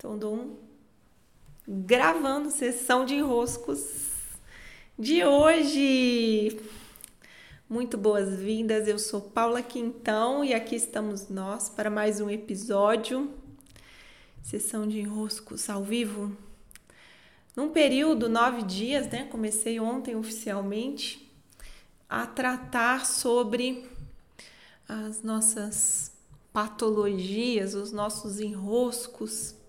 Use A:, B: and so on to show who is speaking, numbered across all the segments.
A: Então, dou um gravando sessão de enroscos de hoje. Muito boas-vindas, eu sou Paula Quintão e aqui estamos nós para mais um episódio. Sessão de enroscos ao vivo. Num período, nove dias, né? Comecei ontem oficialmente a tratar sobre as nossas patologias, os nossos enroscos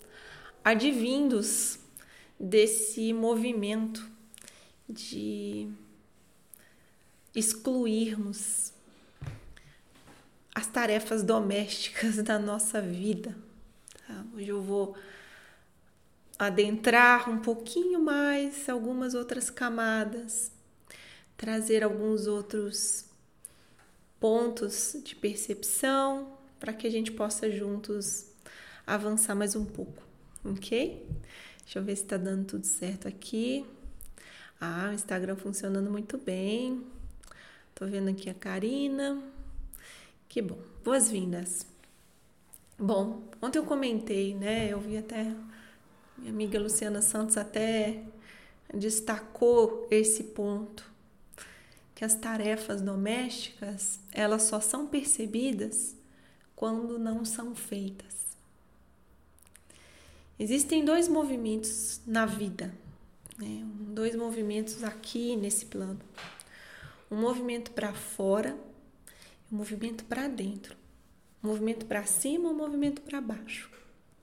A: advindos desse movimento de excluirmos as tarefas domésticas da nossa vida. Tá? Hoje eu vou adentrar um pouquinho mais algumas outras camadas, trazer alguns outros pontos de percepção para que a gente possa juntos avançar mais um pouco ok? Deixa eu ver se tá dando tudo certo aqui. Ah, o Instagram funcionando muito bem. Tô vendo aqui a Karina. Que bom. Boas-vindas. Bom, ontem eu comentei, né? Eu vi até minha amiga Luciana Santos até destacou esse ponto que as tarefas domésticas, elas só são percebidas quando não são feitas. Existem dois movimentos na vida, né? dois movimentos aqui nesse plano. Um movimento para fora um movimento para dentro. Um movimento para cima um movimento para baixo.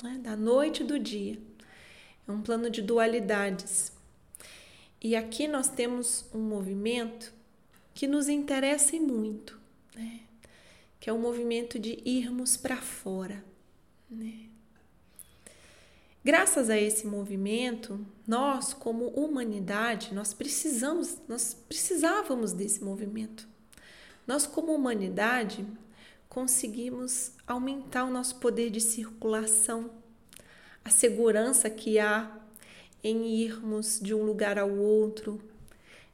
A: Né? Da noite e do dia. É um plano de dualidades. E aqui nós temos um movimento que nos interessa muito, né? que é o movimento de irmos para fora. Né? Graças a esse movimento, nós como humanidade, nós precisamos, nós precisávamos desse movimento. Nós como humanidade conseguimos aumentar o nosso poder de circulação, a segurança que há em irmos de um lugar ao outro,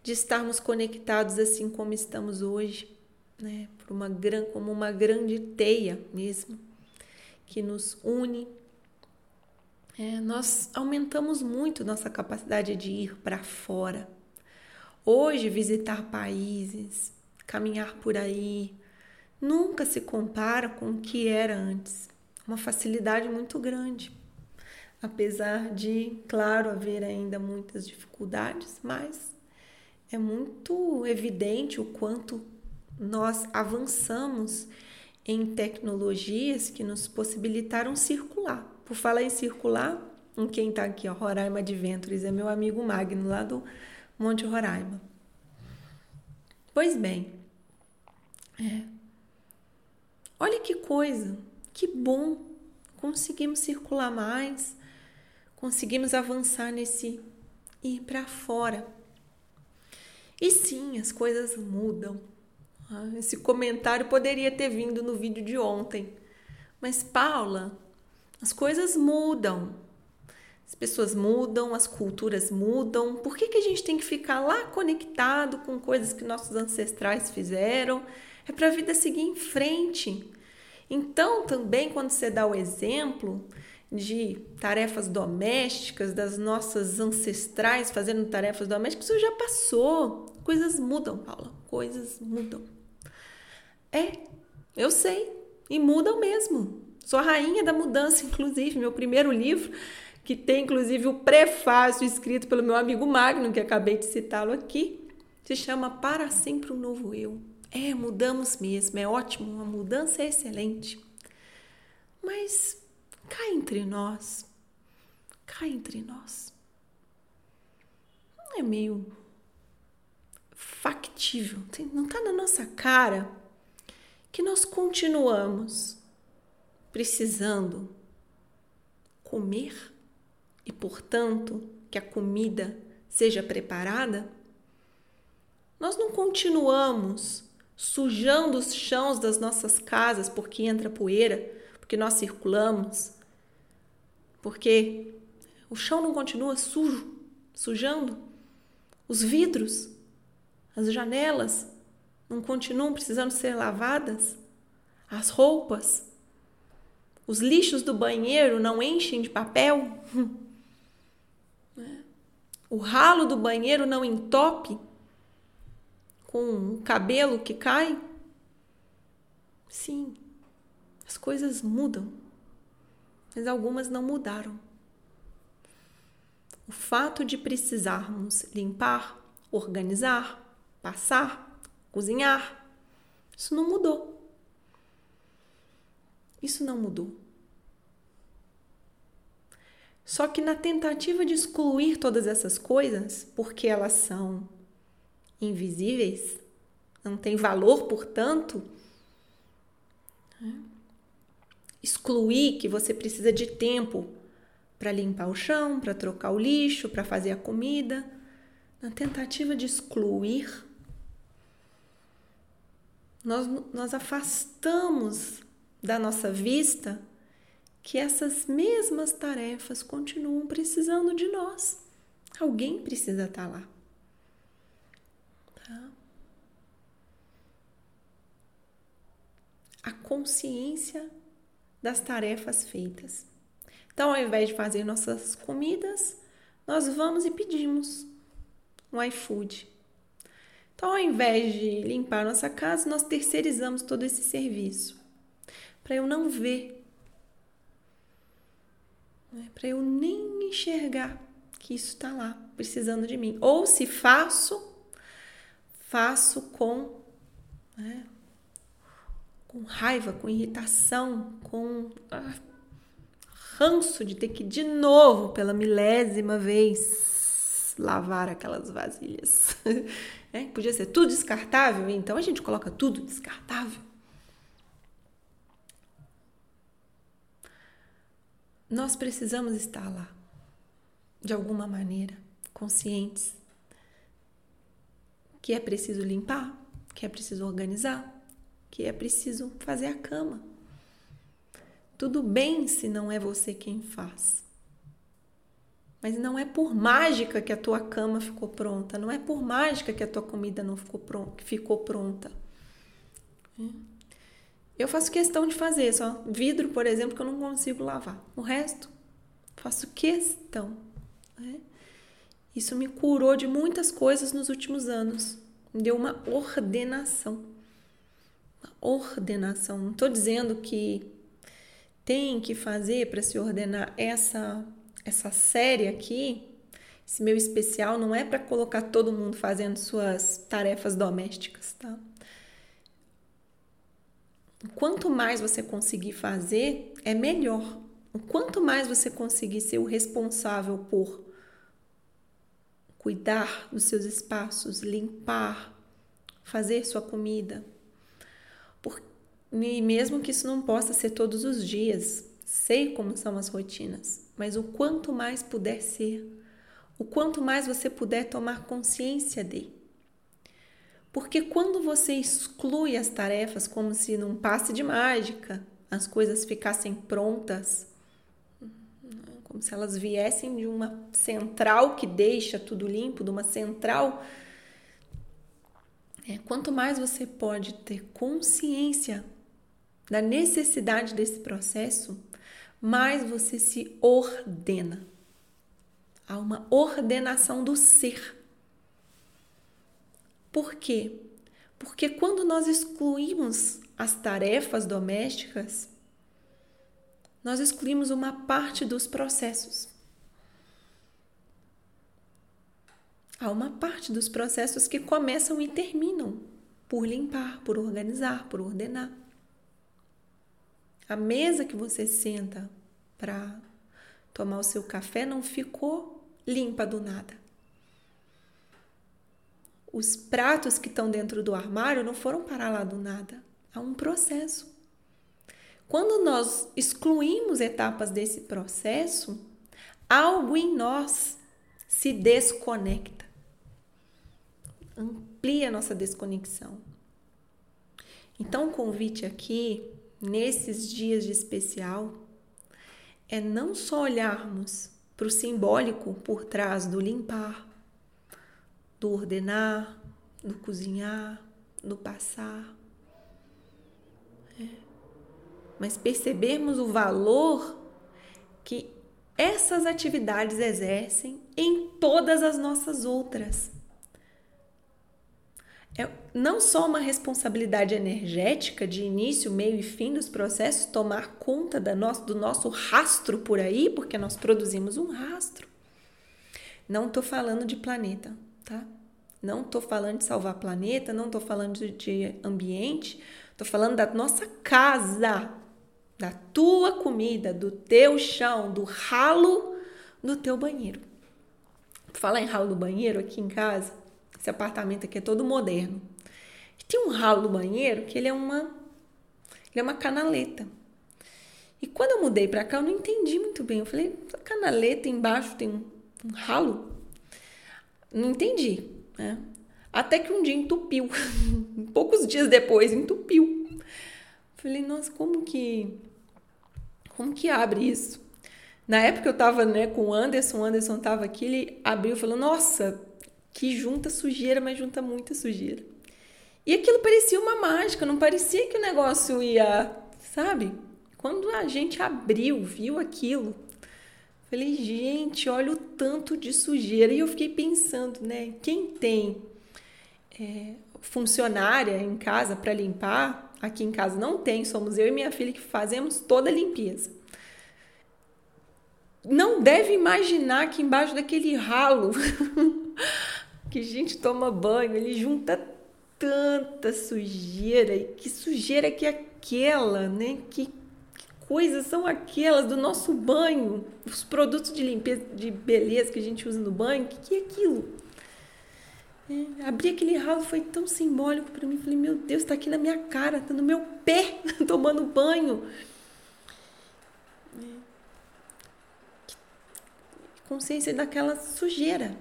A: de estarmos conectados assim como estamos hoje, né? Por uma como uma grande teia mesmo que nos une é, nós aumentamos muito nossa capacidade de ir para fora. Hoje, visitar países, caminhar por aí, nunca se compara com o que era antes. Uma facilidade muito grande. Apesar de, claro, haver ainda muitas dificuldades, mas é muito evidente o quanto nós avançamos em tecnologias que nos possibilitaram circular. Por falar em circular, quem está aqui, ó, Roraima Adventures, é meu amigo Magno, lá do Monte Roraima. Pois bem, é. olha que coisa, que bom, conseguimos circular mais, conseguimos avançar nesse ir para fora. E sim, as coisas mudam. Ah, esse comentário poderia ter vindo no vídeo de ontem. Mas, Paula, as coisas mudam. As pessoas mudam, as culturas mudam. Por que, que a gente tem que ficar lá conectado com coisas que nossos ancestrais fizeram? É para a vida seguir em frente. Então, também, quando você dá o exemplo de tarefas domésticas, das nossas ancestrais fazendo tarefas domésticas, isso já passou. Coisas mudam, Paula. Coisas mudam. É, eu sei. E mudam mesmo. Sou a rainha da mudança, inclusive, meu primeiro livro, que tem inclusive o prefácio escrito pelo meu amigo Magno, que acabei de citá-lo aqui, se chama Para Sempre um Novo Eu. É, mudamos mesmo, é ótimo, a mudança é excelente. Mas cá entre nós, cá entre nós, não é meio factível, não está na nossa cara que nós continuamos precisando comer e, portanto, que a comida seja preparada, nós não continuamos sujando os chãos das nossas casas porque entra poeira, porque nós circulamos, porque o chão não continua sujo, sujando, os vidros, as janelas não continuam precisando ser lavadas, as roupas Os lixos do banheiro não enchem de papel? O ralo do banheiro não entope com o cabelo que cai? Sim, as coisas mudam, mas algumas não mudaram. O fato de precisarmos limpar, organizar, passar, cozinhar, isso não mudou. Isso não mudou. Só que na tentativa de excluir todas essas coisas, porque elas são invisíveis, não têm valor, portanto, né? excluir que você precisa de tempo para limpar o chão, para trocar o lixo, para fazer a comida, na tentativa de excluir, nós, nós afastamos da nossa vista que essas mesmas tarefas continuam precisando de nós. Alguém precisa estar lá. Tá? A consciência das tarefas feitas. Então, ao invés de fazer nossas comidas, nós vamos e pedimos um iFood. Então, ao invés de limpar nossa casa, nós terceirizamos todo esse serviço. Para eu não ver né? para eu nem enxergar que isso está lá, precisando de mim. Ou se faço, faço com, né? com raiva, com irritação, com ah, ranço de ter que de novo, pela milésima vez, lavar aquelas vasilhas. é, podia ser tudo descartável, então a gente coloca tudo descartável. Nós precisamos estar lá, de alguma maneira, conscientes que é preciso limpar, que é preciso organizar, que é preciso fazer a cama. Tudo bem se não é você quem faz. Mas não é por mágica que a tua cama ficou pronta, não é por mágica que a tua comida não ficou, pronta, ficou pronta. Eu faço questão de fazer, só vidro, por exemplo, que eu não consigo lavar. O resto, faço questão. Né? Isso me curou de muitas coisas nos últimos anos. Me deu uma ordenação. Uma ordenação. Não estou dizendo que tem que fazer para se ordenar essa, essa série aqui. Esse meu especial não é para colocar todo mundo fazendo suas tarefas domésticas, tá? Quanto mais você conseguir fazer, é melhor. Quanto mais você conseguir ser o responsável por cuidar dos seus espaços, limpar, fazer sua comida. Por, e mesmo que isso não possa ser todos os dias, sei como são as rotinas, mas o quanto mais puder ser, o quanto mais você puder tomar consciência de porque quando você exclui as tarefas como se num passe de mágica as coisas ficassem prontas, como se elas viessem de uma central que deixa tudo limpo, de uma central. É, quanto mais você pode ter consciência da necessidade desse processo, mais você se ordena. Há uma ordenação do ser. Por quê? Porque quando nós excluímos as tarefas domésticas, nós excluímos uma parte dos processos. Há uma parte dos processos que começam e terminam por limpar, por organizar, por ordenar. A mesa que você senta para tomar o seu café não ficou limpa do nada os pratos que estão dentro do armário não foram parar lá do nada. Há um processo. Quando nós excluímos etapas desse processo, algo em nós se desconecta. Amplia nossa desconexão. Então, o convite aqui, nesses dias de especial, é não só olharmos para o simbólico por trás do limpar, do ordenar, do cozinhar, do passar. É. mas percebermos o valor que essas atividades exercem em todas as nossas outras. É não só uma responsabilidade energética de início, meio e fim dos processos, tomar conta da nosso, do nosso rastro por aí, porque nós produzimos um rastro. Não estou falando de planeta, tá? Não estou falando de salvar planeta, não estou falando de ambiente, estou falando da nossa casa, da tua comida, do teu chão, do ralo do teu banheiro. Falar em ralo do banheiro aqui em casa, esse apartamento aqui é todo moderno. E tem um ralo do banheiro que ele é uma ele é uma canaleta. E quando eu mudei para cá, eu não entendi muito bem. Eu falei, canaleta embaixo tem um, um ralo? Não entendi, né? Até que um dia entupiu. Poucos dias depois entupiu. Falei, nossa, como que como que abre isso? Na época eu tava, né, com o Anderson, o Anderson tava aqui, ele abriu e falou: "Nossa, que junta sujeira, mas junta muita sujeira". E aquilo parecia uma mágica, não parecia que o negócio ia, sabe? Quando a gente abriu, viu aquilo, falei, gente, olha o tanto de sujeira. E eu fiquei pensando, né? Quem tem é, funcionária em casa para limpar, aqui em casa não tem, somos eu e minha filha que fazemos toda a limpeza. Não deve imaginar que embaixo daquele ralo que a gente toma banho, ele junta tanta sujeira. E que sujeira que é aquela, né? Que, coisas são aquelas do nosso banho? Os produtos de limpeza, de beleza que a gente usa no banho, o que, que é aquilo? É, abrir aquele ralo foi tão simbólico para mim. Falei, meu Deus, está aqui na minha cara, está no meu pé, tomando banho. É. Consciência daquela sujeira.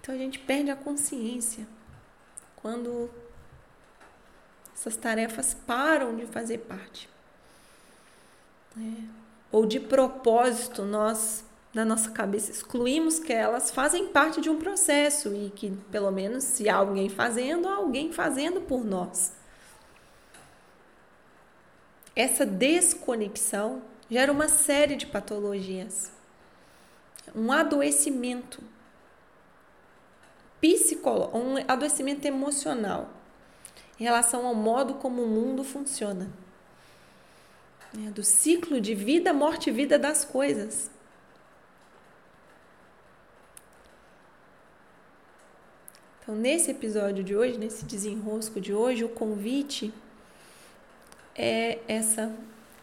A: Então a gente perde a consciência quando essas tarefas param de fazer parte. É. Ou de propósito nós na nossa cabeça excluímos que elas fazem parte de um processo e que, pelo menos, se há alguém fazendo, há alguém fazendo por nós. Essa desconexão gera uma série de patologias, um adoecimento psicológico, um adoecimento emocional em relação ao modo como o mundo funciona. É, do ciclo de vida, morte e vida das coisas. Então, nesse episódio de hoje, nesse desenrosco de hoje, o convite é essa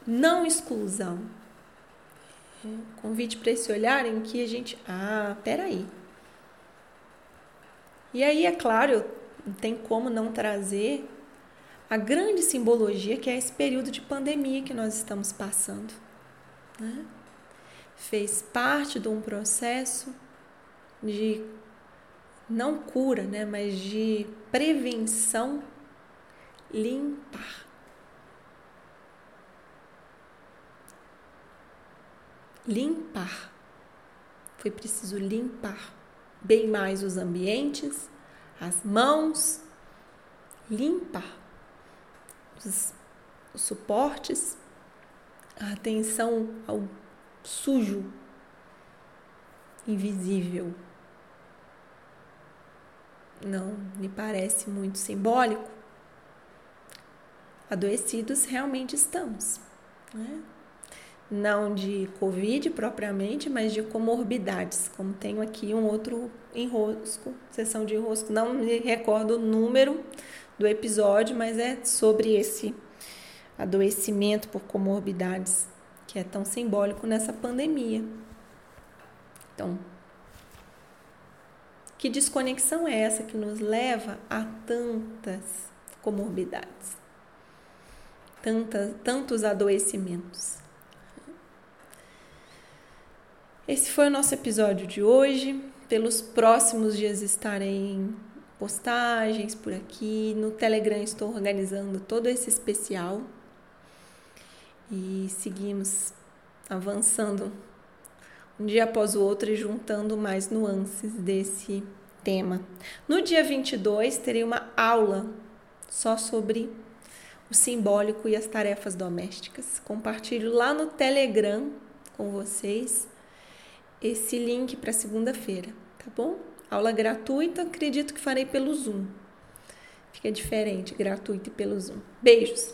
A: não exclusão. É convite para esse olhar em que a gente, ah, peraí. E aí, é claro, não tem como não trazer a grande simbologia que é esse período de pandemia que nós estamos passando. Né? Fez parte de um processo de não cura, né, mas de prevenção, limpar. Limpar. Foi preciso limpar bem mais os ambientes, as mãos, limpar os, os suportes, a atenção ao sujo, invisível não me parece muito simbólico, adoecidos realmente estamos. Né? Não de Covid propriamente, mas de comorbidades, como tenho aqui um outro enrosco, sessão de enrosco, não me recordo o número do episódio, mas é sobre esse adoecimento por comorbidades que é tão simbólico nessa pandemia. Então, que desconexão é essa que nos leva a tantas comorbidades, tantas, tantos adoecimentos? Esse foi o nosso episódio de hoje. Pelos próximos dias estarem postagens por aqui. No Telegram estou organizando todo esse especial. E seguimos avançando um dia após o outro e juntando mais nuances desse tema. No dia 22, terei uma aula só sobre o simbólico e as tarefas domésticas. Compartilho lá no Telegram com vocês esse link para segunda-feira, tá bom? Aula gratuita, acredito que farei pelo Zoom. Fica diferente, gratuito e pelo Zoom. Beijos!